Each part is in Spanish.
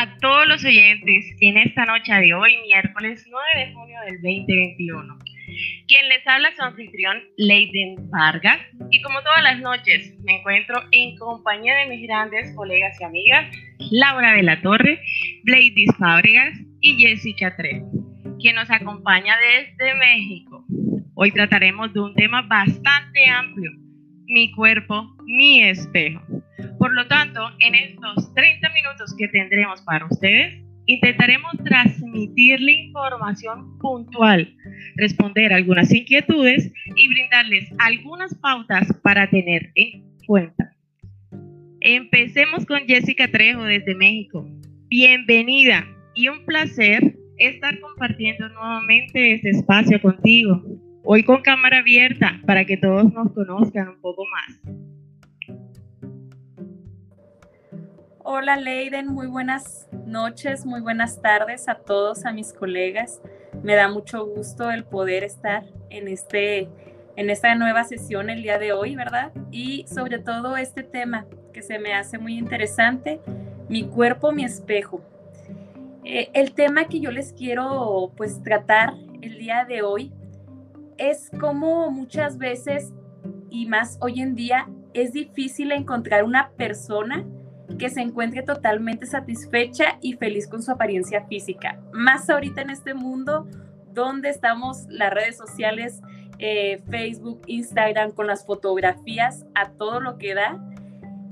A todos los oyentes en esta noche de hoy, miércoles 9 de junio del 2021. Quien les habla su anfitrión, Leiden Vargas, y como todas las noches me encuentro en compañía de mis grandes colegas y amigas, Laura de la Torre, Bladys Fábregas y Jessica Trejo, quien nos acompaña desde México. Hoy trataremos de un tema bastante amplio, mi cuerpo, mi espejo. Por lo tanto, en estos 30 minutos que tendremos para ustedes, intentaremos transmitirle información puntual, responder algunas inquietudes y brindarles algunas pautas para tener en cuenta. Empecemos con Jessica Trejo desde México. Bienvenida y un placer estar compartiendo nuevamente este espacio contigo. Hoy con cámara abierta para que todos nos conozcan un poco más. Hola Leiden, muy buenas noches, muy buenas tardes a todos, a mis colegas. Me da mucho gusto el poder estar en, este, en esta nueva sesión el día de hoy, ¿verdad? Y sobre todo este tema que se me hace muy interesante, mi cuerpo, mi espejo. Eh, el tema que yo les quiero pues tratar el día de hoy es como muchas veces y más hoy en día es difícil encontrar una persona que se encuentre totalmente satisfecha y feliz con su apariencia física. Más ahorita en este mundo donde estamos las redes sociales, eh, Facebook, Instagram, con las fotografías a todo lo que da.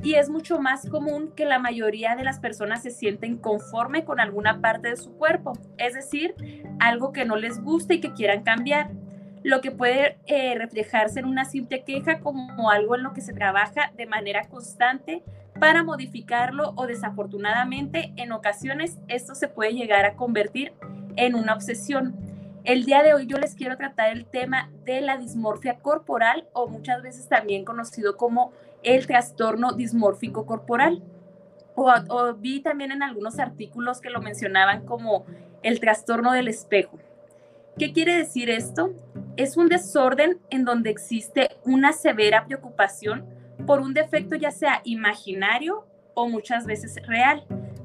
Y es mucho más común que la mayoría de las personas se sienten conforme con alguna parte de su cuerpo, es decir, algo que no les gusta y que quieran cambiar lo que puede eh, reflejarse en una simple queja como algo en lo que se trabaja de manera constante para modificarlo o desafortunadamente en ocasiones esto se puede llegar a convertir en una obsesión. El día de hoy yo les quiero tratar el tema de la dismorfia corporal o muchas veces también conocido como el trastorno dismórfico corporal. O, o vi también en algunos artículos que lo mencionaban como el trastorno del espejo. ¿Qué quiere decir esto? Es un desorden en donde existe una severa preocupación por un defecto ya sea imaginario o muchas veces real,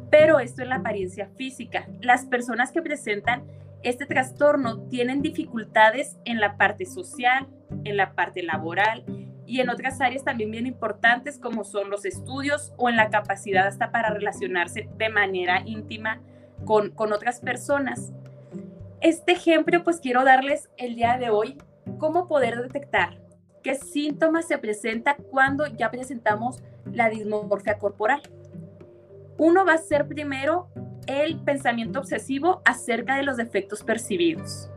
pero esto es la apariencia física. Las personas que presentan este trastorno tienen dificultades en la parte social, en la parte laboral y en otras áreas también bien importantes como son los estudios o en la capacidad hasta para relacionarse de manera íntima con, con otras personas. Este ejemplo pues quiero darles el día de hoy cómo poder detectar qué síntomas se presentan cuando ya presentamos la dismorfia corporal. Uno va a ser primero el pensamiento obsesivo acerca de los defectos percibidos.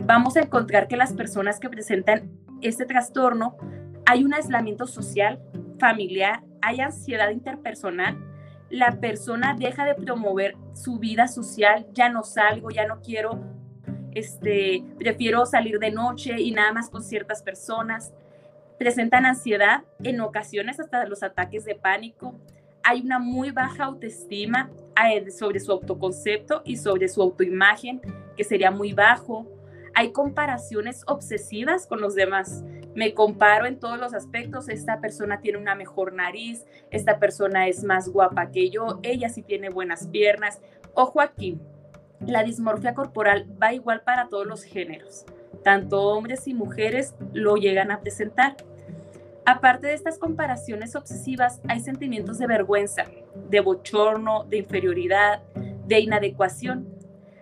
Vamos a encontrar que las personas que presentan este trastorno hay un aislamiento social, familiar, hay ansiedad interpersonal, la persona deja de promover su vida social, ya no salgo, ya no quiero este, prefiero salir de noche y nada más con ciertas personas. Presentan ansiedad, en ocasiones hasta los ataques de pánico. Hay una muy baja autoestima eh, sobre su autoconcepto y sobre su autoimagen, que sería muy bajo. Hay comparaciones obsesivas con los demás. Me comparo en todos los aspectos. Esta persona tiene una mejor nariz, esta persona es más guapa que yo, ella sí tiene buenas piernas. Ojo aquí, la dismorfia corporal va igual para todos los géneros. Tanto hombres y mujeres lo llegan a presentar. Aparte de estas comparaciones obsesivas, hay sentimientos de vergüenza, de bochorno, de inferioridad, de inadecuación.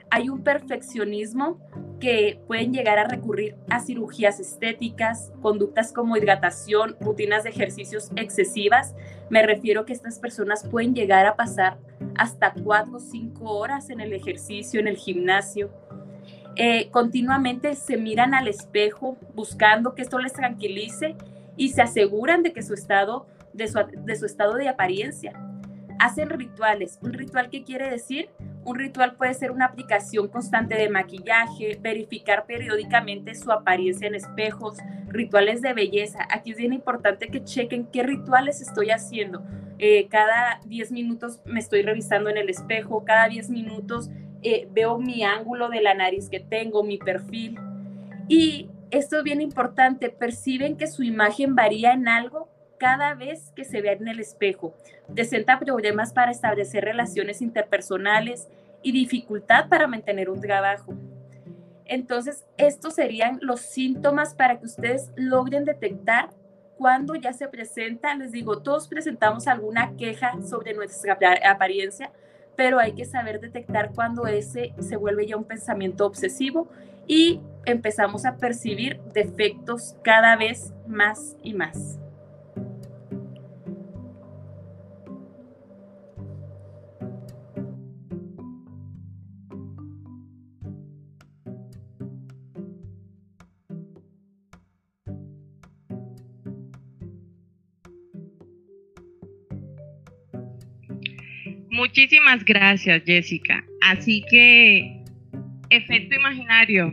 Hay un perfeccionismo que pueden llegar a recurrir a cirugías estéticas, conductas como hidratación, rutinas de ejercicios excesivas. Me refiero que estas personas pueden llegar a pasar hasta cuatro o cinco horas en el ejercicio, en el gimnasio. Eh, continuamente se miran al espejo buscando que esto les tranquilice y se aseguran de que su estado, de su, de su estado de apariencia. Hacen rituales. ¿Un ritual qué quiere decir? Un ritual puede ser una aplicación constante de maquillaje, verificar periódicamente su apariencia en espejos, rituales de belleza. Aquí es bien importante que chequen qué rituales estoy haciendo. Eh, cada 10 minutos me estoy revisando en el espejo, cada 10 minutos eh, veo mi ángulo de la nariz que tengo, mi perfil. Y esto es bien importante, perciben que su imagen varía en algo cada vez que se vea en el espejo. Presenta problemas para establecer relaciones interpersonales y dificultad para mantener un trabajo. Entonces, estos serían los síntomas para que ustedes logren detectar cuando ya se presenta. Les digo, todos presentamos alguna queja sobre nuestra apariencia, pero hay que saber detectar cuando ese se vuelve ya un pensamiento obsesivo y empezamos a percibir defectos cada vez más y más. Muchísimas gracias, Jessica. Así que, efecto imaginario,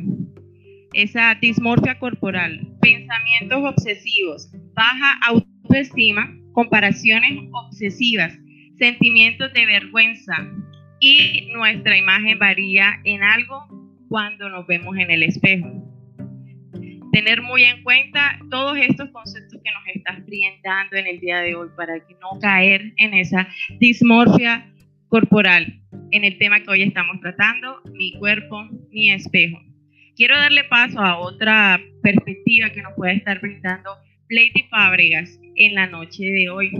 esa dismorfia corporal, pensamientos obsesivos, baja autoestima, comparaciones obsesivas, sentimientos de vergüenza y nuestra imagen varía en algo cuando nos vemos en el espejo. Tener muy en cuenta todos estos conceptos que nos estás brindando en el día de hoy para que no caer en esa dismorfia corporal en el tema que hoy estamos tratando, mi cuerpo, mi espejo. Quiero darle paso a otra perspectiva que nos puede estar brindando Lady Fábregas en la noche de hoy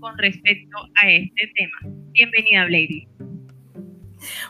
con respecto a este tema. Bienvenida, Lady.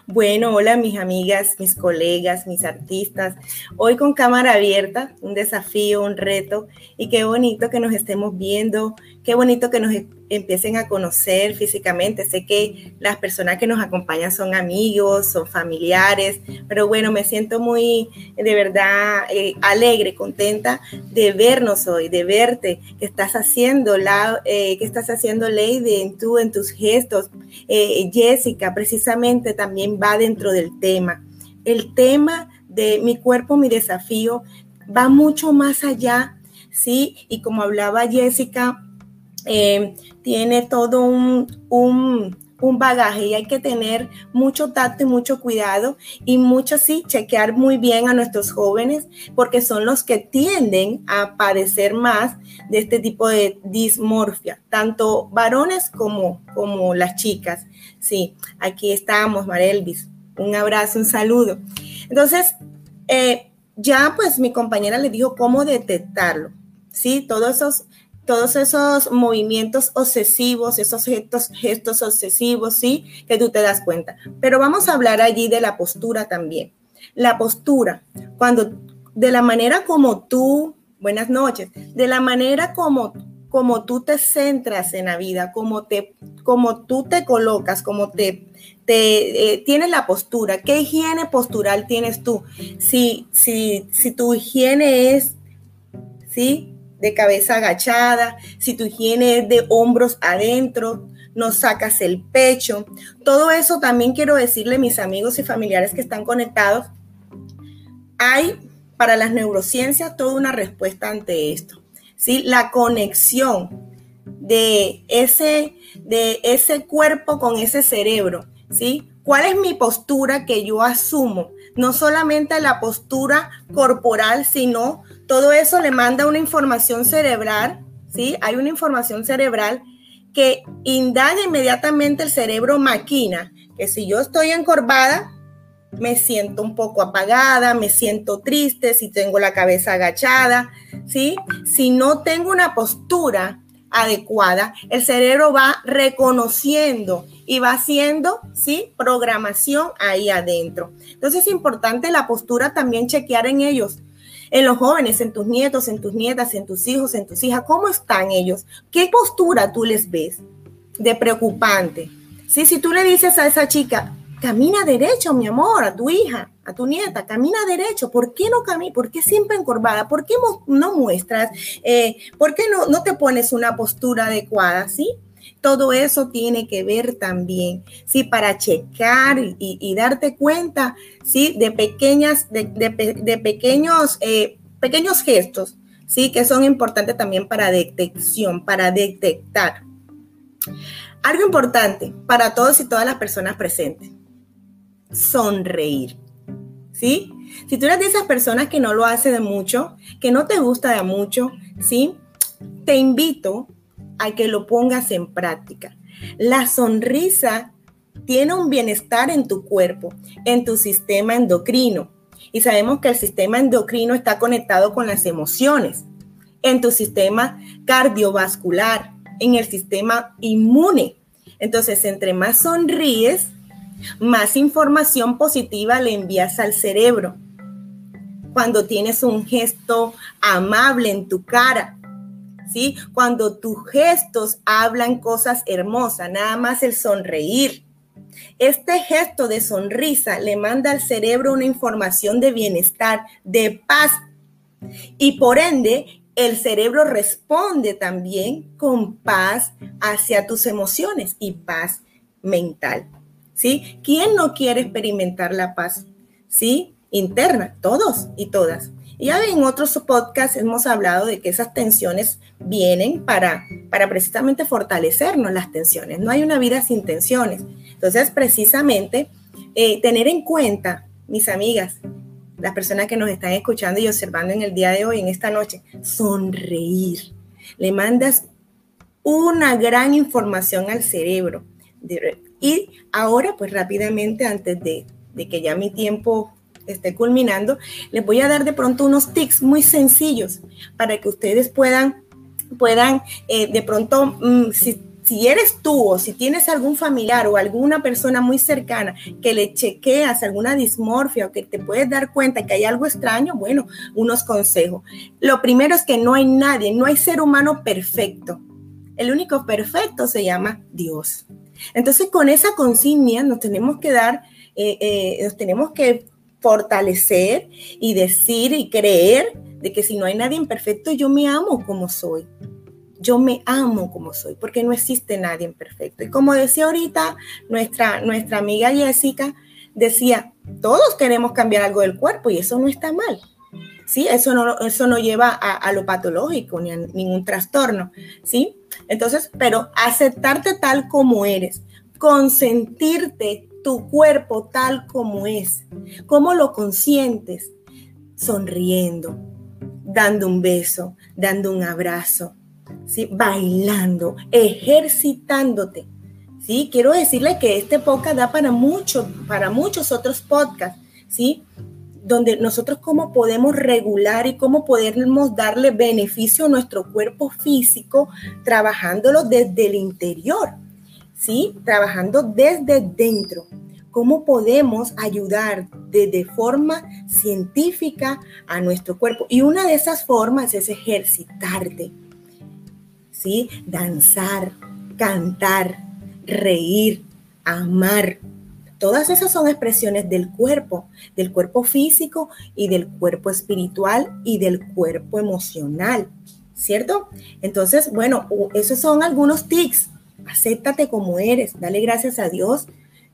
Bueno, hola mis amigas, mis colegas, mis artistas. Hoy con cámara abierta, un desafío, un reto y qué bonito que nos estemos viendo, qué bonito que nos empiecen a conocer físicamente. Sé que las personas que nos acompañan son amigos, son familiares, pero bueno, me siento muy, de verdad, eh, alegre, contenta de vernos hoy, de verte, que estás haciendo, la, eh, que estás haciendo, Lady, en tú, en tus gestos. Eh, Jessica, precisamente también va dentro del tema. El tema de mi cuerpo, mi desafío, va mucho más allá, ¿sí? Y como hablaba Jessica, eh, tiene todo un, un, bagaje y hay que tener mucho tacto y mucho cuidado y mucho sí, chequear muy bien a nuestros jóvenes porque son los que tienden a padecer más de este tipo de dismorfia, tanto varones como, como las chicas. Sí, aquí estamos, Marelvis. Un abrazo, un saludo. Entonces, eh, ya pues mi compañera le dijo cómo detectarlo. Sí, todos esos todos esos movimientos obsesivos, esos gestos, gestos obsesivos, ¿sí? Que tú te das cuenta. Pero vamos a hablar allí de la postura también. La postura, cuando de la manera como tú, buenas noches, de la manera como, como tú te centras en la vida, como, te, como tú te colocas, como te, te eh, tienes la postura, ¿qué higiene postural tienes tú? Si, si, si tu higiene es, ¿sí? De cabeza agachada, si tu higiene es de hombros adentro, no sacas el pecho. Todo eso también quiero decirle mis amigos y familiares que están conectados. Hay para las neurociencias toda una respuesta ante esto. ¿sí? La conexión de ese, de ese cuerpo con ese cerebro. ¿sí? ¿Cuál es mi postura que yo asumo? No solamente la postura corporal, sino todo eso le manda una información cerebral, ¿sí? Hay una información cerebral que indaga inmediatamente el cerebro maquina, que si yo estoy encorvada, me siento un poco apagada, me siento triste, si tengo la cabeza agachada, ¿sí? Si no tengo una postura adecuada, el cerebro va reconociendo y va haciendo, ¿sí? Programación ahí adentro. Entonces es importante la postura también chequear en ellos en los jóvenes, en tus nietos, en tus nietas, en tus hijos, en tus hijas, ¿cómo están ellos? ¿Qué postura tú les ves de preocupante? ¿Sí? Si tú le dices a esa chica, camina derecho, mi amor, a tu hija, a tu nieta, camina derecho, ¿por qué no camina? ¿Por qué siempre encorvada? ¿Por qué no muestras? Eh, ¿Por qué no, no te pones una postura adecuada? ¿Sí? Todo eso tiene que ver también, ¿sí? Para checar y, darte cuenta, ¿sí? De pequeñas, de, pequeños, eh, pequeños gestos, ¿sí? Que son importantes también para detección, para detectar. Algo importante para todos y todas las personas presentes, sonreír, ¿sí? Si tú eres de esas personas que no lo hace de mucho, que no te gusta de mucho, ¿sí? Te invito a que lo pongas en práctica. La sonrisa tiene un bienestar en tu cuerpo, en tu sistema endocrino. Y sabemos que el sistema endocrino está conectado con las emociones, en tu sistema cardiovascular, en el sistema inmune. Entonces, entre más sonríes, más información positiva le envías al cerebro. Cuando tienes un gesto amable en tu cara, ¿sí? Cuando tus gestos hablan cosas hermosas, nada más el sonreír. Este gesto de sonrisa le manda al cerebro una información de bienestar, de paz. Y por ende, el cerebro responde también con paz hacia tus emociones y paz mental. ¿Sí? ¿Quién no quiere experimentar la paz? ¿Sí? Interna, todos y todas. Y ya en otros podcasts hemos hablado de que esas tensiones vienen para, para precisamente fortalecernos las tensiones. No hay una vida sin tensiones. Entonces, precisamente, eh, tener en cuenta, mis amigas, las personas que nos están escuchando y observando en el día de hoy, en esta noche, sonreír. Le mandas una gran información al cerebro. Y ahora, pues rápidamente, antes de, que ya mi tiempo esté culminando, les voy a dar de pronto unos tips muy sencillos para que ustedes puedan, puedan eh, de pronto, mm, si si eres tú o si tienes algún familiar o alguna persona muy cercana que le chequeas alguna dismorfia o que te puedes dar cuenta que hay algo extraño, bueno, unos consejos. Lo primero es que no hay nadie, no hay ser humano perfecto. El único perfecto se llama Dios. Entonces, con esa consigna nos tenemos que dar, eh, eh, nos tenemos que fortalecer y decir y creer de que si no hay nadie imperfecto, yo me amo como soy yo me amo como soy, porque no existe nadie perfecto. Y como decía ahorita nuestra, nuestra amiga Jessica, decía, todos queremos cambiar algo del cuerpo y eso no está mal. ¿Sí? Eso no, eso no lleva a, lo patológico ni a ningún trastorno. ¿Sí? Entonces, pero aceptarte tal como eres, consentirte tu cuerpo tal como es, cómo lo consientes, sonriendo, dando un beso, dando un abrazo, ¿sí? bailando, ejercitándote. ¿sí? Quiero decirle que este podcast da para, mucho, para muchos otros podcasts, ¿sí? donde nosotros cómo podemos regular y cómo podemos darle beneficio a nuestro cuerpo físico trabajándolo desde el interior, ¿sí? Trabajando desde dentro. ¿Cómo podemos ayudar de forma científica a nuestro cuerpo? Y una de esas formas es ejercitarte, Danzar, cantar, reír, amar. Todas esas son expresiones del cuerpo, del cuerpo físico y del cuerpo espiritual y del cuerpo emocional, ¿cierto? Entonces, bueno, esos son algunos tics. Acéptate como eres, dale gracias a Dios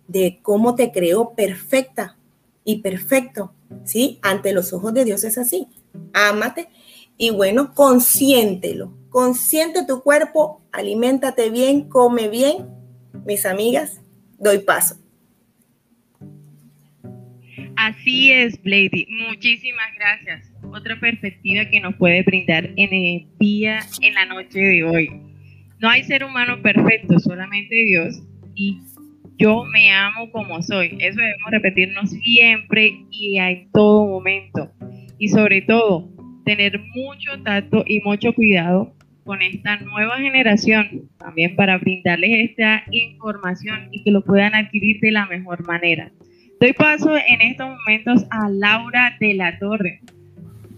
de cómo te creó perfecta y perfecto, ¿sí? Ante los ojos de Dios es así. Ámate y bueno, consiéntelo, Consiente tu cuerpo, aliméntate bien, come bien. Mis amigas, doy paso. Así es, Blady. Muchísimas gracias. Otra perspectiva que nos puede brindar en el día, en la noche de hoy. No hay ser humano perfecto, solamente Dios. Y yo me amo como soy. Eso debemos repetirnos siempre y en todo momento. Y sobre todo, tener mucho tacto y mucho cuidado con esta nueva generación también para brindarles esta información y que lo puedan adquirir de la mejor manera. Doy paso en estos momentos a Laura de la Torre.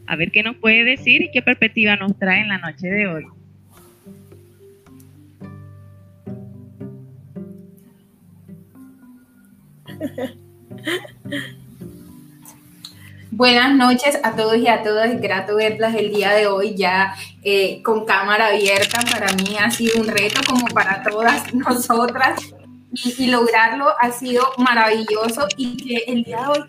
A ver qué nos puede decir y qué perspectiva nos trae en la noche de hoy. Buenas noches a todos y a todas. Grato verlas el día de hoy ya eh, con cámara abierta. Para mí ha sido un reto como para todas nosotras y, lograrlo ha sido maravilloso y que el día de hoy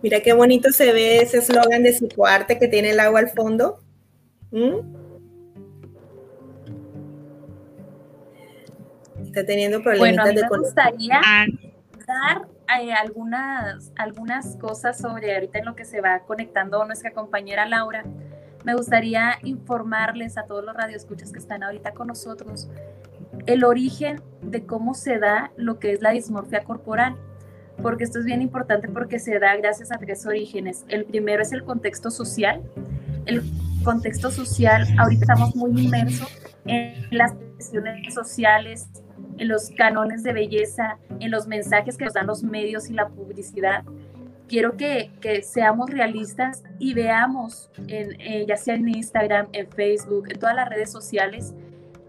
Mira qué bonito se ve ese eslogan de psicoarte que tiene el agua al fondo. ¿Mm? Está teniendo problemas bueno, a mí me gustaría dar hay algunas, algunas cosas sobre ahorita en lo que se va conectando nuestra compañera Laura. Me gustaría informarles a todos los radioescuchas que están ahorita con nosotros el origen de cómo se da lo que es la dismorfia corporal, porque esto es bien importante porque se da gracias a tres orígenes. El primero es el contexto social. El contexto social, ahorita estamos muy inmersos en las cuestiones sociales, en los cánones de belleza, en los mensajes que nos dan los medios y la publicidad. Quiero que, que seamos realistas y veamos, en, eh, ya sea en Instagram, en Facebook, en todas las redes sociales,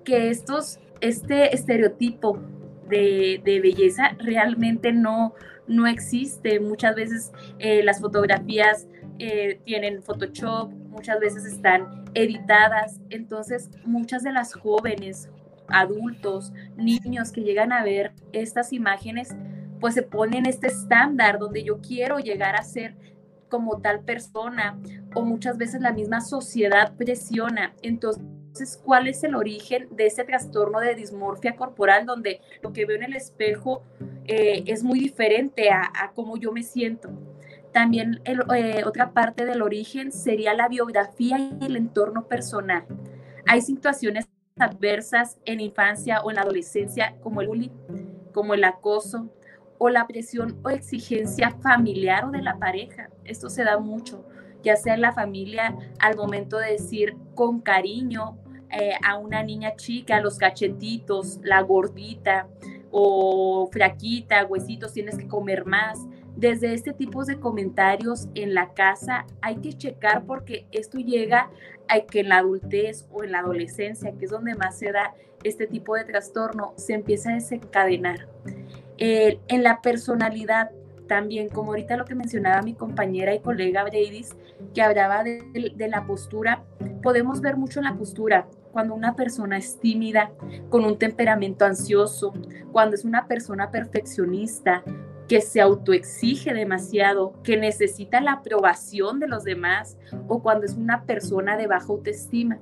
que estos, este estereotipo de, de belleza realmente no, no existe. Muchas veces eh, las fotografías eh, tienen Photoshop, muchas veces están editadas. Entonces, muchas de las jóvenes, adultos, niños que llegan a ver estas imágenes, pues se ponen este estándar donde yo quiero llegar a ser como tal persona o muchas veces la misma sociedad presiona. Entonces, ¿cuál es el origen de ese trastorno de dismorfia corporal donde lo que veo en el espejo eh, es muy diferente a, a, cómo yo me siento? También eh, otra parte del origen sería la biografía y el entorno personal. Hay situaciones adversas en infancia o en la adolescencia como el bullying, como el acoso o la presión o exigencia familiar o de la pareja. Esto se da mucho, ya sea en la familia al momento de decir con cariño eh, a una niña chica, los cachetitos, la gordita o fraquita, huesitos, tienes que comer más desde este tipo de comentarios en la casa hay que checar porque esto llega a que en la adultez o en la adolescencia, que es donde más se da este tipo de trastorno, se empieza a desencadenar. En la personalidad también, como ahorita lo que mencionaba mi compañera y colega Bradis, que hablaba de, de la postura, podemos ver mucho en la postura cuando una persona es tímida, con un temperamento ansioso, cuando es una persona perfeccionista, que se autoexige demasiado, que necesita la aprobación de los demás o cuando es una persona de baja autoestima.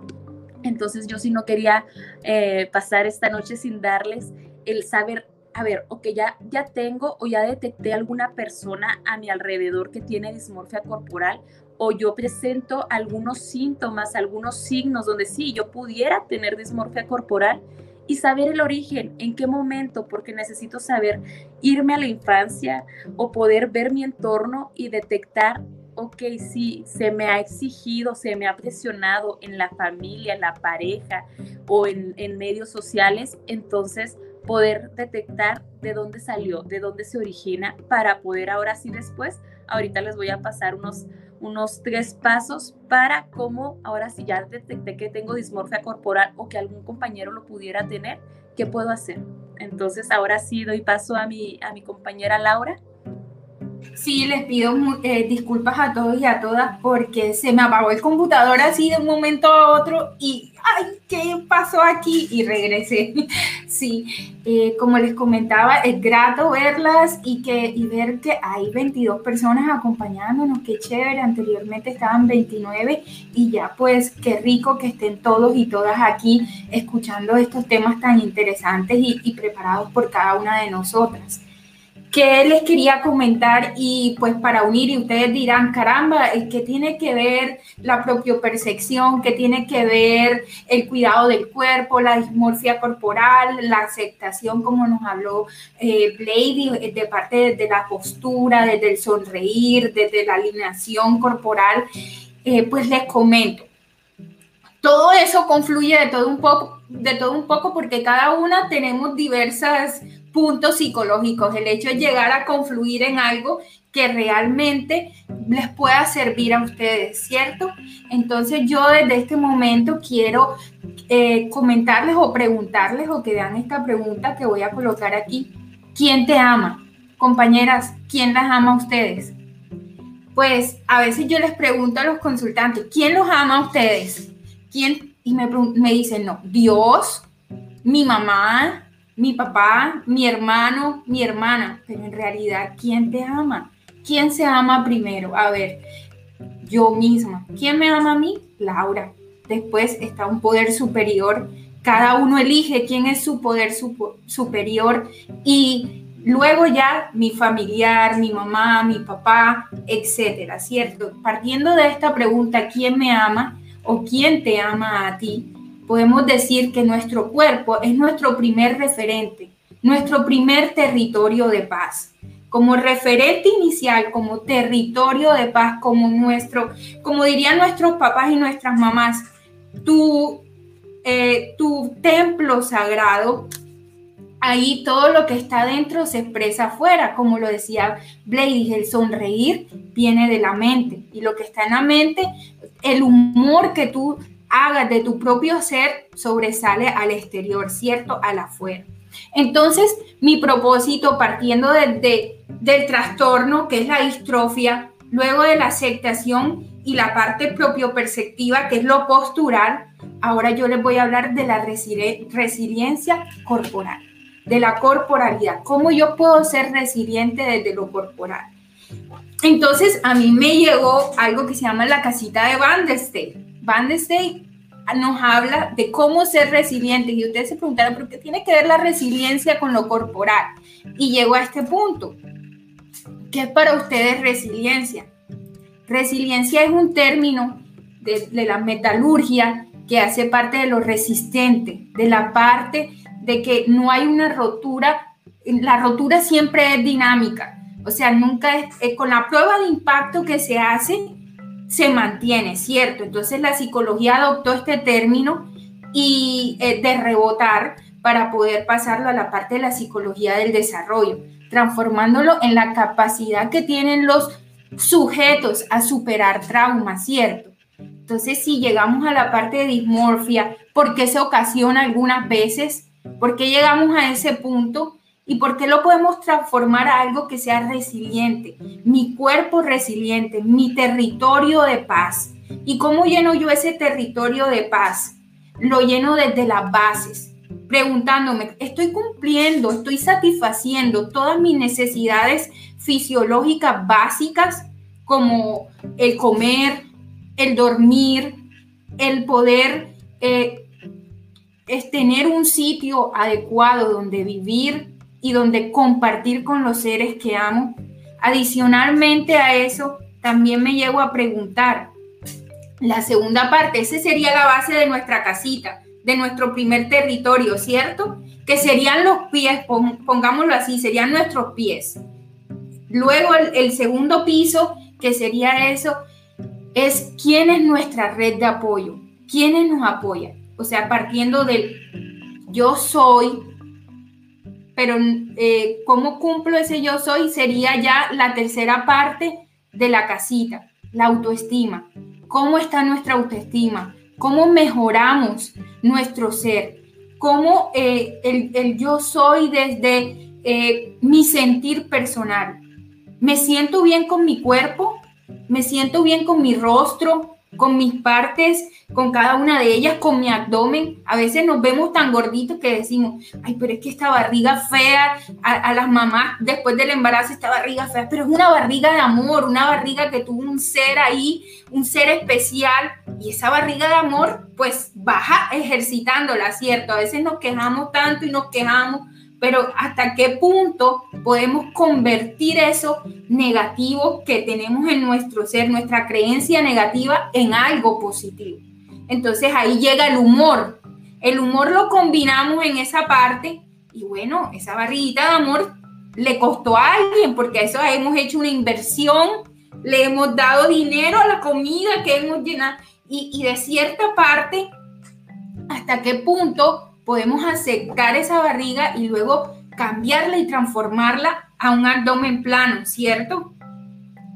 Entonces yo sí no quería eh, pasar esta noche sin darles el saber, a ver, ok, ya, ya tengo o ya detecté alguna persona a mi alrededor que tiene dismorfia corporal o yo presento algunos síntomas, algunos signos donde sí, yo pudiera tener dismorfia corporal y saber el origen, en qué momento, porque necesito saber irme a la infancia o poder ver mi entorno y detectar, ok, si se me ha exigido, se me ha presionado en la familia, en la pareja o en, en medios sociales, entonces poder detectar de dónde salió, de dónde se origina, para poder ahora sí después, ahorita les voy a pasar unos unos tres pasos para cómo ahora si ya detecté que tengo dismorfia corporal o que algún compañero lo pudiera tener, ¿qué puedo hacer? Entonces ahora sí doy paso a mi, a mi compañera Laura. Sí, les pido eh, disculpas a todos y a todas porque se me apagó el computador así de un momento a otro y ¡ay! ¿Qué pasó aquí? Y regresé. Sí, eh, como les comentaba, es grato verlas y, que, y ver que hay 22 personas acompañándonos. Qué chévere. Anteriormente estaban 29 y ya pues qué rico que estén todos y todas aquí escuchando estos temas tan interesantes y, y preparados por cada una de nosotras que les quería comentar y pues para unir y ustedes dirán, caramba, ¿qué tiene que ver la percepción qué tiene que ver el cuidado del cuerpo, la dismorfia corporal, la aceptación, como nos habló eh, Blady, de parte de la postura, desde el sonreír, desde la alineación corporal? Eh, pues les comento. Todo eso confluye de todo un poco, de todo un poco porque cada una tenemos diversas puntos psicológicos, el hecho de llegar a confluir en algo que realmente les pueda servir a ustedes, ¿cierto? Entonces yo desde este momento quiero eh, comentarles o preguntarles o que vean esta pregunta que voy a colocar aquí. ¿Quién te ama? Compañeras, ¿quién las ama a ustedes? Pues a veces yo les pregunto a los consultantes, ¿quién los ama a ustedes? ¿Quién? Y me, me dicen, no, Dios, mi mamá, mi papá, mi hermano, mi hermana, pero en realidad, ¿quién te ama? ¿Quién se ama primero? A ver, yo misma. ¿Quién me ama a mí? Laura. Después está un poder superior. Cada uno elige quién es su poder superior y luego ya mi familiar, mi mamá, mi papá, etcétera, ¿cierto? Partiendo de esta pregunta, ¿quién me ama o quién te ama a ti? Podemos decir que nuestro cuerpo es nuestro primer referente, nuestro primer territorio de paz. Como referente inicial, como territorio de paz, como nuestro, como dirían nuestros papás y nuestras mamás, tu, eh, tu templo sagrado, ahí todo lo que está dentro se expresa afuera, como lo decía Blady, el sonreír viene de la mente. Y lo que está en la mente, el humor que tú hagas de tu propio ser sobresale al exterior, ¿cierto? Al afuera. Entonces, mi propósito partiendo de, del trastorno, que es la distrofia, luego de la aceptación y la parte propio-perceptiva, que es lo postural, ahora yo les voy a hablar de la resiliencia corporal, de la corporalidad, cómo yo puedo ser resiliente desde lo corporal. Entonces, a mí me llegó algo que se llama la casita de Van Van State nos habla de cómo ser resiliente. Y ustedes se preguntaron, ¿por qué tiene que ver la resiliencia con lo corporal? Y llegó a este punto. ¿Qué es para ustedes resiliencia? Resiliencia es un término de, de la metalurgia que hace parte de lo resistente, de la parte de que no hay una rotura. La rotura siempre es dinámica. O sea, nunca es, con la prueba de impacto que se hace, se mantiene, ¿cierto? Entonces la psicología adoptó este término y eh, de rebotar para poder pasarlo a la parte de la psicología del desarrollo, transformándolo en la capacidad que tienen los sujetos a superar traumas, ¿cierto? Entonces, si llegamos a la parte de dismorfia, ¿por qué se ocasiona algunas veces? ¿Por qué llegamos a ese punto? ¿Y por qué lo podemos transformar a algo que sea resiliente? Mi cuerpo resiliente, mi territorio de paz. ¿Y cómo lleno yo ese territorio de paz? Lo lleno desde las bases, preguntándome, ¿estoy cumpliendo, estoy satisfaciendo todas mis necesidades fisiológicas básicas como el comer, el dormir, el poder eh, es tener un sitio adecuado donde vivir, y donde compartir con los seres que amo. Adicionalmente a eso, también me llego a preguntar, la segunda parte, esa sería la base de nuestra casita, de nuestro primer territorio, ¿cierto? Que serían los pies, pongámoslo así, serían nuestros pies. Luego el, segundo piso, que sería eso, es quién es nuestra red de apoyo, quiénes nos apoyan. O sea, partiendo del yo soy, pero eh, cómo cumplo ese yo soy sería ya la tercera parte de la casita, la autoestima. ¿Cómo está nuestra autoestima? ¿Cómo mejoramos nuestro ser? ¿Cómo eh, el, yo soy desde eh, mi sentir personal? ¿Me siento bien con mi cuerpo? ¿Me siento bien con mi rostro? con mis partes, con cada una de ellas, con mi abdomen. A veces nos vemos tan gorditos que decimos, ay, pero es que esta barriga fea, a, las mamás después del embarazo, esta barriga fea, pero es una barriga de amor, una barriga que tuvo un ser ahí, un ser especial, y esa barriga de amor, pues baja ejercitándola, ¿cierto? A veces nos quejamos tanto y nos quejamos pero hasta qué punto podemos convertir eso negativo que tenemos en nuestro ser, nuestra creencia negativa, en algo positivo. Entonces ahí llega el humor. El humor lo combinamos en esa parte y bueno, esa barriguita de amor le costó a alguien porque a eso hemos hecho una inversión, le hemos dado dinero a la comida que hemos llenado y, de cierta parte, hasta qué punto podemos aceptar esa barriga y luego cambiarla y transformarla a un abdomen plano, ¿cierto?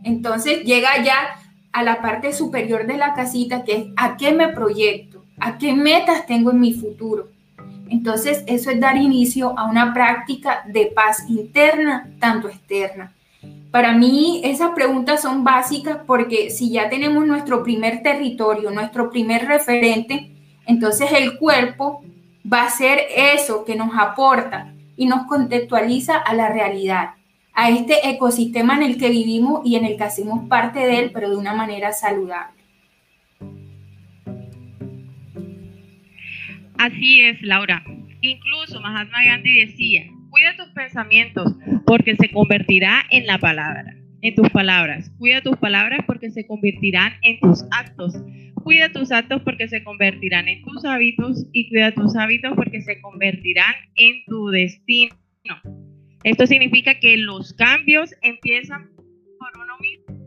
Entonces llega ya a la parte superior de la casita, que es a qué me proyecto, a qué metas tengo en mi futuro. Entonces eso es dar inicio a una práctica de paz interna, tanto externa. Para mí esas preguntas son básicas porque si ya tenemos nuestro primer territorio, nuestro primer referente, entonces el cuerpo va a ser eso que nos aporta y nos contextualiza a la realidad, a este ecosistema en el que vivimos y en el que hacemos parte de él, pero de una manera saludable. Así es, Laura. Incluso Mahatma Gandhi decía, Cuida tus pensamientos porque se convertirá en la palabra, en tus palabras. Cuida tus palabras porque se convertirán en tus actos. Cuida tus actos porque se convertirán en tus hábitos y cuida tus hábitos porque se convertirán en tu destino. Esto significa que los cambios empiezan por uno mismo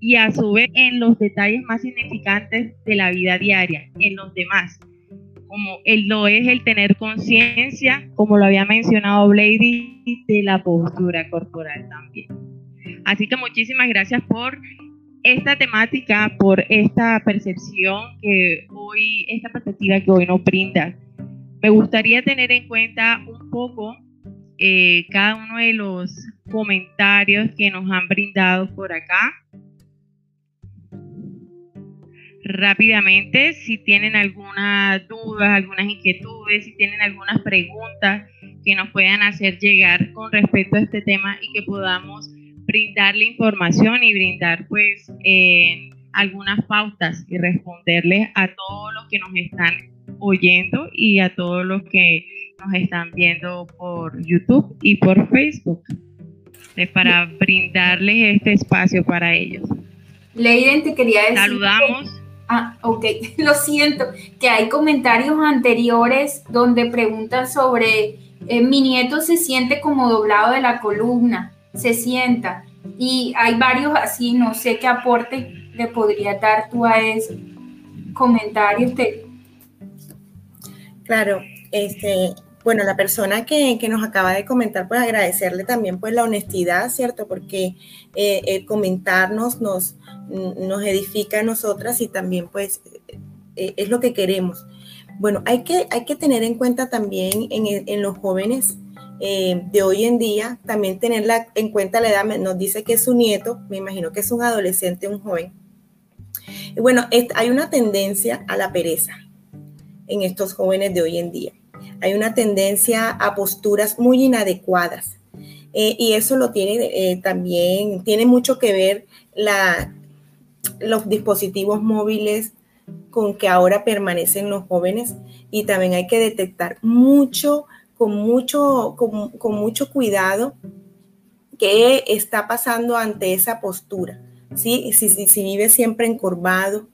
y a su vez en los detalles más significantes de la vida diaria, en los demás, como el, lo es el tener conciencia, como lo había mencionado Blady, de la postura corporal también. Así que muchísimas gracias por esta temática, por esta percepción que hoy, esta perspectiva que hoy nos brinda. Me gustaría tener en cuenta un poco eh, cada uno de los comentarios que nos han brindado por acá. Rápidamente, si tienen algunas dudas, algunas inquietudes, si tienen algunas preguntas que nos puedan hacer llegar con respecto a este tema y que podamos brindarle información y brindar pues eh, algunas pautas y responderles a todos los que nos están oyendo y a todos los que nos están viendo por YouTube y por Facebook para brindarles este espacio para ellos. Leiden, te quería decir. Saludamos. ah, ok, lo siento, que hay comentarios anteriores donde preguntan sobre eh, mi nieto se siente como doblado de la columna se sienta. Y hay varios así, no sé qué aporte le podría dar tú a ese comentario usted. Claro, este, bueno, la persona que, nos acaba de comentar, pues agradecerle también pues la honestidad, ¿cierto? Porque eh, el comentarnos nos, nos edifica a nosotras y también pues eh, es lo que queremos. Bueno, hay que, hay que tener en cuenta también en, en los jóvenes eh, de hoy en día, también tenerla en cuenta la edad, nos dice que es su nieto, me imagino que es un adolescente, un joven. Y bueno, hay una tendencia a la pereza en estos jóvenes de hoy en día. Hay una tendencia a posturas muy inadecuadas. Eh, y eso lo tiene eh, también, tiene mucho que ver la, los dispositivos móviles con que ahora permanecen los jóvenes y también hay que detectar mucho con mucho, con, mucho cuidado qué está pasando ante esa postura, ¿sí? Si, si, si vive siempre encorvado,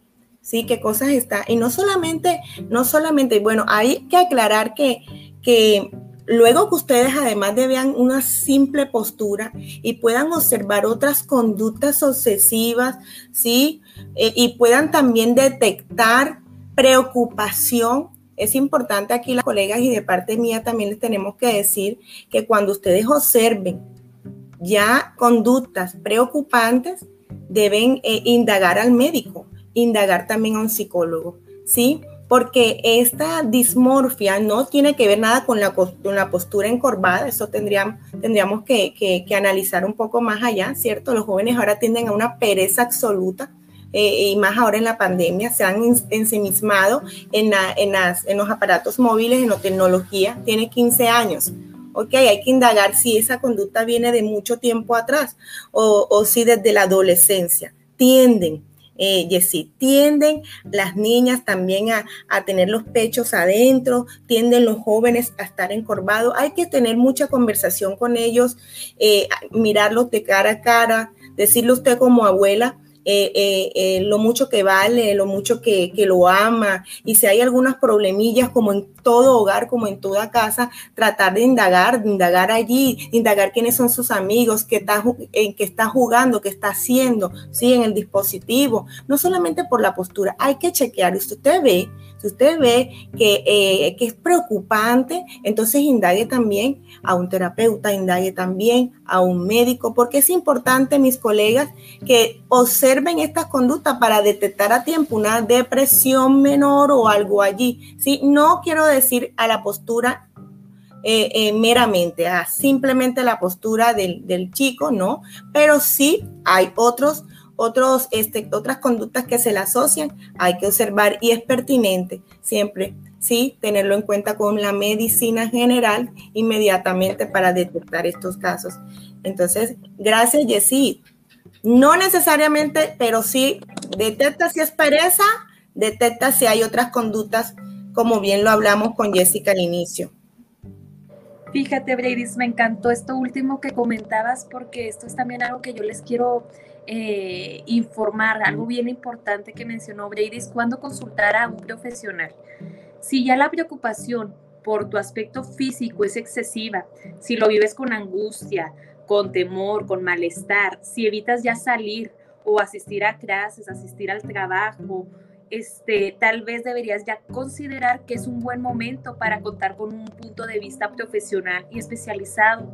¿sí? ¿Qué cosas está? Y no solamente, no solamente, bueno, hay que aclarar que, que luego que ustedes además de vean una simple postura y puedan observar otras conductas obsesivas, ¿sí? Eh, y puedan también detectar preocupación es importante aquí las colegas y de parte mía también les tenemos que decir que cuando ustedes observen ya conductas preocupantes, deben eh, indagar al médico, indagar también a un psicólogo, ¿sí? Porque esta dismorfia no tiene que ver nada con la, la postura encorvada, eso tendríamos, tendríamos que, que analizar un poco más allá, ¿cierto? Los jóvenes ahora tienden a una pereza absoluta, eh, y más ahora en la pandemia, se han ensimismado en, en, las, en los aparatos móviles, en la tecnología, tiene 15 años. Ok, hay que indagar si esa conducta viene de mucho tiempo atrás o, o si desde la adolescencia. Tienden, eh, Jessy, tienden las niñas también a, tener los pechos adentro, tienden los jóvenes a estar encorvados. Hay que tener mucha conversación con ellos, eh, mirarlos de cara a cara, decirle usted como abuela, eh, eh, eh, lo mucho que vale, lo mucho que, lo ama, y si hay algunas problemillas como en todo hogar, como en toda casa, tratar de indagar, indagar allí, indagar quiénes son sus amigos, qué está, en qué está jugando, qué está haciendo, ¿sí? en el dispositivo, no solamente por la postura, hay que chequear, usted ve si usted ve que, que, es preocupante, entonces indague también a un terapeuta, indague también a un médico, porque es importante, mis colegas, que observen estas conductas para detectar a tiempo una depresión menor o algo allí. ¿sí? No quiero decir a la postura eh, eh, meramente, a simplemente la postura del, del, chico, no, pero sí hay otros, otros, este, otras conductas que se le asocian, hay que observar y es pertinente siempre sí, tenerlo en cuenta con la medicina general inmediatamente para detectar estos casos. Entonces, gracias, Jessy. No necesariamente, pero sí detecta si es pereza, detecta si hay otras conductas, como bien lo hablamos con Jessica al inicio. Fíjate, Brady, me encantó esto último que comentabas porque esto es también algo que yo les quiero eh, informar, algo bien importante que mencionó Brady, es cuando consultar a un profesional. Si ya la preocupación por tu aspecto físico es excesiva, si lo vives con angustia, con temor, con malestar, si evitas ya salir o asistir a clases, asistir al trabajo, este, tal vez deberías ya considerar que es un buen momento para contar con un punto de vista profesional y especializado.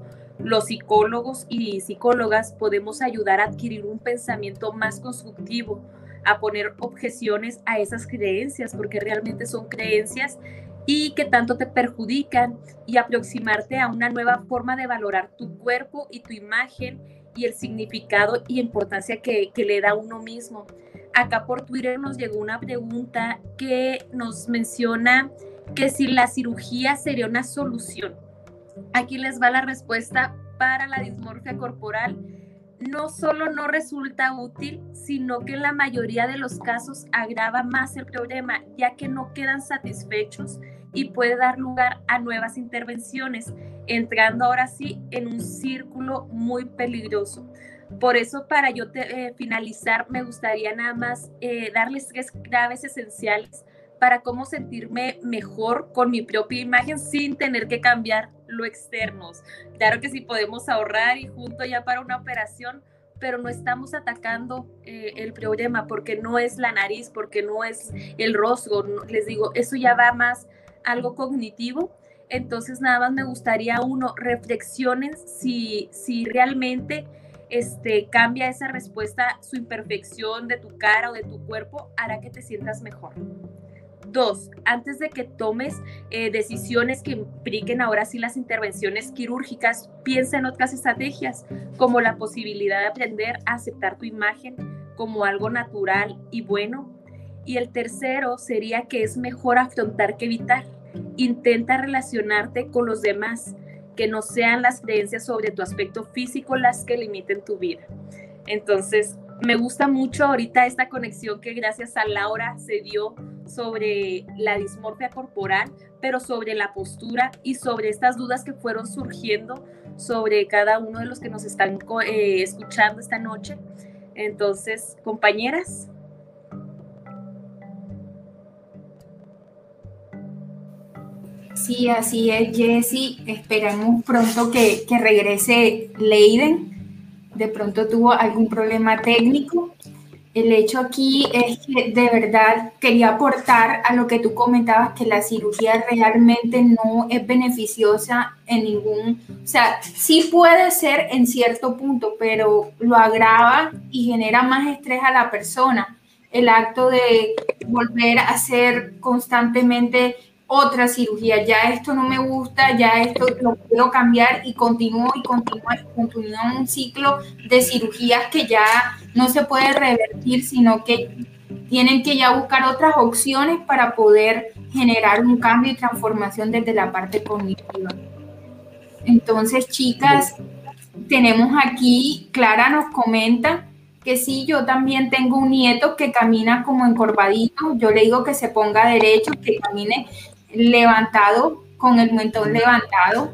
Los psicólogos y psicólogas podemos ayudar a adquirir un pensamiento más constructivo, a poner objeciones a esas creencias, porque realmente son creencias y que tanto te perjudican y aproximarte a una nueva forma de valorar tu cuerpo y tu imagen y el significado y importancia que, le da uno mismo. Acá por Twitter nos llegó una pregunta que nos menciona que si la cirugía sería una solución. Aquí les va la respuesta para la dismorfia corporal. No solo no resulta útil, sino que en la mayoría de los casos agrava más el problema, ya que no quedan satisfechos y puede dar lugar a nuevas intervenciones, entrando ahora sí en un círculo muy peligroso. Por eso, para yo eh, finalizar, me gustaría nada más eh, darles tres claves esenciales para cómo sentirme mejor con mi propia imagen sin tener que cambiar lo externo. Claro que sí podemos ahorrar y junto ya para una operación, pero no estamos atacando eh, el problema porque no es la nariz, porque no es el rostro. les digo, eso ya va más algo cognitivo. Entonces, nada más me gustaría uno, reflexionen si, si realmente este, cambia esa respuesta, su imperfección de tu cara o de tu cuerpo, hará que te sientas mejor. Dos, antes de que tomes eh, decisiones que impliquen ahora sí las intervenciones quirúrgicas, piensa en otras estrategias, como la posibilidad de aprender a aceptar tu imagen como algo natural y bueno. Y el tercero sería que es mejor afrontar que evitar. Intenta relacionarte con los demás, que no sean las creencias sobre tu aspecto físico las que limiten tu vida. Entonces, me gusta mucho ahorita esta conexión que gracias a Laura se dio sobre la dismorfia corporal, pero sobre la postura y sobre estas dudas que fueron surgiendo sobre cada uno de los que nos están eh, escuchando esta noche. Entonces, compañeras, Sí, así es, Jessie. Esperamos pronto que, que regrese Leiden. De pronto tuvo algún problema técnico. El hecho aquí es que de verdad quería aportar a lo que tú comentabas, que la cirugía realmente no es beneficiosa en ningún, o sea, sí puede ser en cierto punto, pero lo agrava y genera más estrés a la persona. El acto de volver a hacer constantemente otra cirugía, ya esto no me gusta, ya esto lo quiero cambiar y continúo y continúo y continúo un ciclo de cirugías que ya no se puede revertir, sino que tienen que ya buscar otras opciones para poder generar un cambio y transformación desde la parte cognitiva. Entonces, chicas, tenemos aquí, Clara nos comenta que sí, yo también tengo un nieto que camina como encorvadito, yo le digo que se ponga derecho, que camine levantado, con el mentón levantado.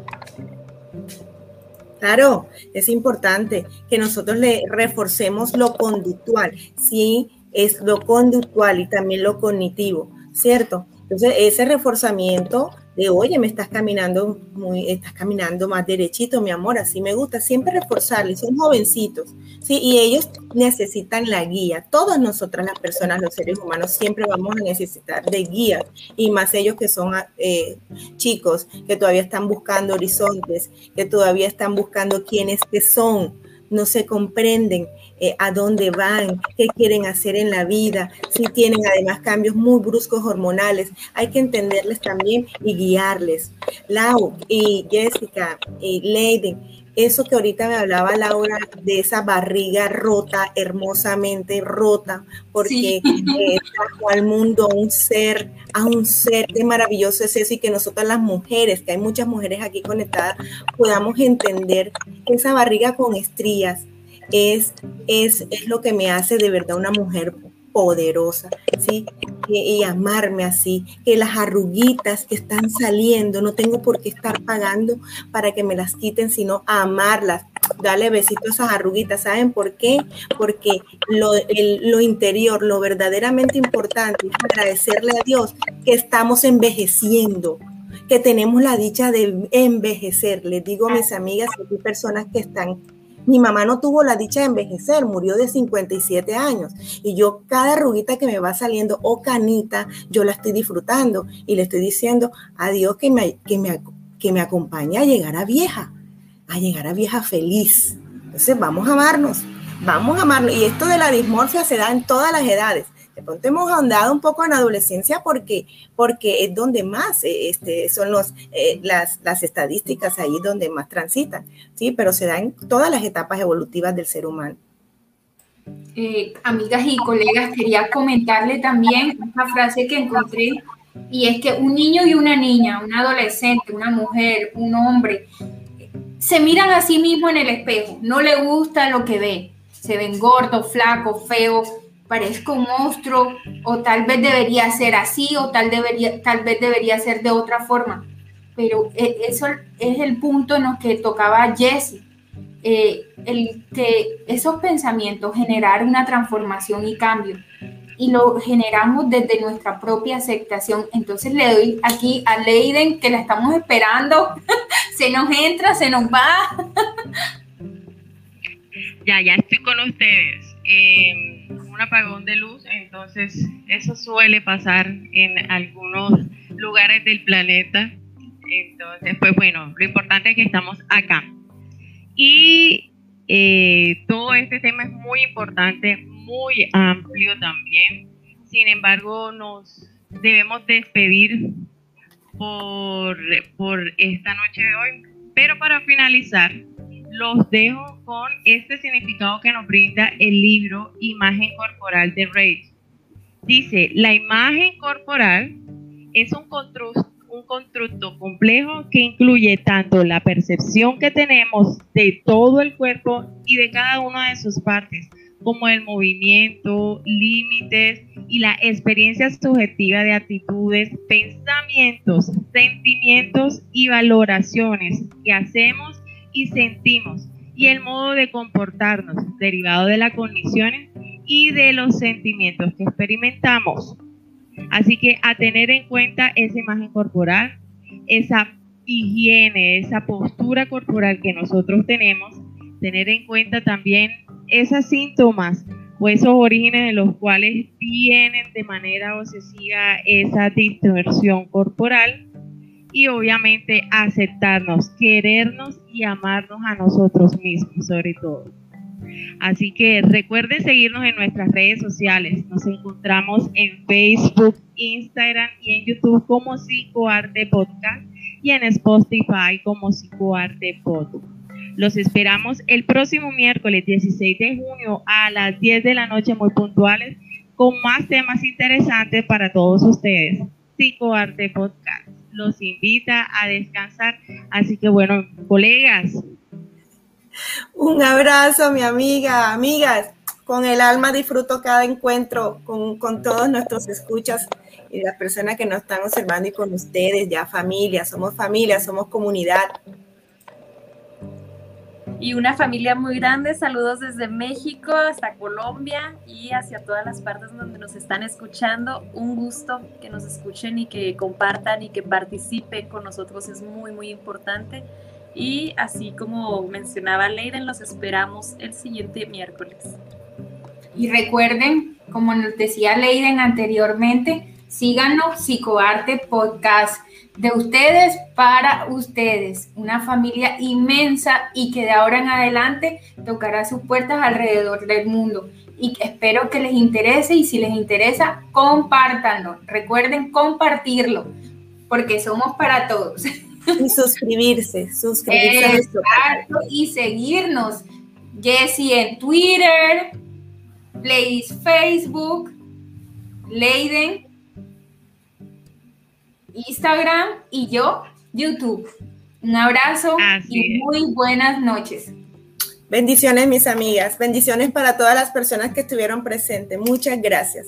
Claro, es importante que nosotros le reforcemos lo conductual, sí, es lo conductual y también lo cognitivo, ¿cierto? Entonces, ese reforzamiento de, oye, me estás caminando muy, estás caminando más derechito, mi amor, así me gusta, siempre reforzarles, son jovencitos, ¿sí? Y ellos necesitan la guía. Todas nosotras, las personas, los seres humanos, siempre vamos a necesitar de guía, y más ellos que son eh, chicos, que todavía están buscando horizontes, que todavía están buscando quiénes que son, no se comprenden eh, a dónde van, qué quieren hacer en la vida, si tienen además cambios muy bruscos hormonales. Hay que entenderles también y guiarles. Lau y Jessica y Leiden, eso que ahorita me hablaba Laura de esa barriga rota, hermosamente rota, porque eh, trajo al mundo a un ser, a un ser, qué maravilloso es eso y que nosotras las mujeres, que hay muchas mujeres aquí conectadas, podamos entender esa barriga con estrías, es, es, es lo que me hace de verdad una mujer poderosa, ¿sí? Y, amarme así, que las arruguitas que están saliendo, no tengo por qué estar pagando para que me las quiten, sino amarlas, dale besitos a esas arruguitas. ¿Saben por qué? Porque lo, lo interior, lo verdaderamente importante es agradecerle a Dios que estamos envejeciendo, que tenemos la dicha de envejecer. Les digo a mis amigas, hay personas que están mi mamá no tuvo la dicha de envejecer, murió de 57 años. Y yo cada arruguita que me va saliendo o canita, yo la estoy disfrutando y le estoy diciendo a Dios que me, que me, que me acompañe a llegar a vieja, a llegar a vieja feliz. Entonces vamos a amarnos, vamos a amarnos. Y esto de la dismorfia se da en todas las edades. De pronto hemos ahondado un poco en adolescencia porque, porque es donde más eh, este, son eh, las, las, estadísticas ahí donde más transitan, ¿sí? Pero se da en todas las etapas evolutivas del ser humano. Eh, amigas y colegas, quería comentarle también una frase que encontré y es que un niño y una niña, un adolescente, una mujer, un hombre, se miran a sí mismo en el espejo, no le gusta lo que ve, se ven gordos, flacos, feos, parezco un monstruo, o tal vez debería ser así, o tal, debería, tal vez debería ser de otra forma. Pero eh, eso es el punto en el que tocaba Jesse, eh, el que esos pensamientos generar una transformación y cambio. Y lo generamos desde nuestra propia aceptación. Entonces le doy aquí a Leiden que la estamos esperando. se nos entra, se nos va. ya, ya estoy con ustedes. Eh, apagón de luz, entonces eso suele pasar en algunos lugares del planeta. Entonces, pues bueno, lo importante es que estamos acá. Y eh, todo este tema es muy importante, muy amplio también. Sin embargo, nos debemos despedir por, por esta noche de hoy. Pero para finalizar, los dejo con este significado que nos brinda el libro Imagen Corporal de Reich. Dice, la imagen corporal es un constructo, un constructo complejo que incluye tanto la percepción que tenemos de todo el cuerpo y de cada una de sus partes, como el movimiento, límites y la experiencia subjetiva de actitudes, pensamientos, sentimientos y valoraciones que hacemos y sentimos y el modo de comportarnos derivado de las condiciones y de los sentimientos que experimentamos. Así que a tener en cuenta esa imagen corporal, esa higiene, esa postura corporal que nosotros tenemos, tener en cuenta también esos síntomas o esos orígenes de los cuales vienen de manera obsesiva esa distorsión corporal y obviamente aceptarnos, querernos y amarnos a nosotros mismos sobre todo. Así que recuerden seguirnos en nuestras redes sociales. Nos encontramos en Facebook, Instagram y en YouTube como Psicoarte Podcast y en Spotify como Psicoarte Podcast. Los esperamos el próximo miércoles 16 de junio a las 10 de la noche muy puntuales con más temas interesantes para todos ustedes. Psicoarte Podcast los invita a descansar. Así que bueno, colegas. Un abrazo, mi amiga, amigas. Con el alma disfruto cada encuentro con, con todos nuestros escuchas y las personas que nos están observando y con ustedes, ya familia, somos familia, somos comunidad y una familia muy grande. Saludos desde México hasta Colombia y hacia todas las partes donde nos están escuchando. Un gusto que nos escuchen y que compartan y que participen con nosotros es muy, muy importante. Y así como mencionaba Leiden, los esperamos el siguiente miércoles. Y recuerden, como nos decía Leiden anteriormente, síganos Psicoarte Podcast de ustedes para ustedes, una familia inmensa y que de ahora en adelante tocará sus puertas alrededor del mundo. Y espero que les interese y si les interesa, compártanlo. Recuerden compartirlo, porque somos para todos. Y suscribirse, suscribirse. y seguirnos. Jessie en Twitter, Ladies Facebook, Leiden Instagram y yo, YouTube. Un abrazo y muy buenas noches. Bendiciones, mis amigas. Bendiciones para todas las personas que estuvieron presentes. Muchas gracias.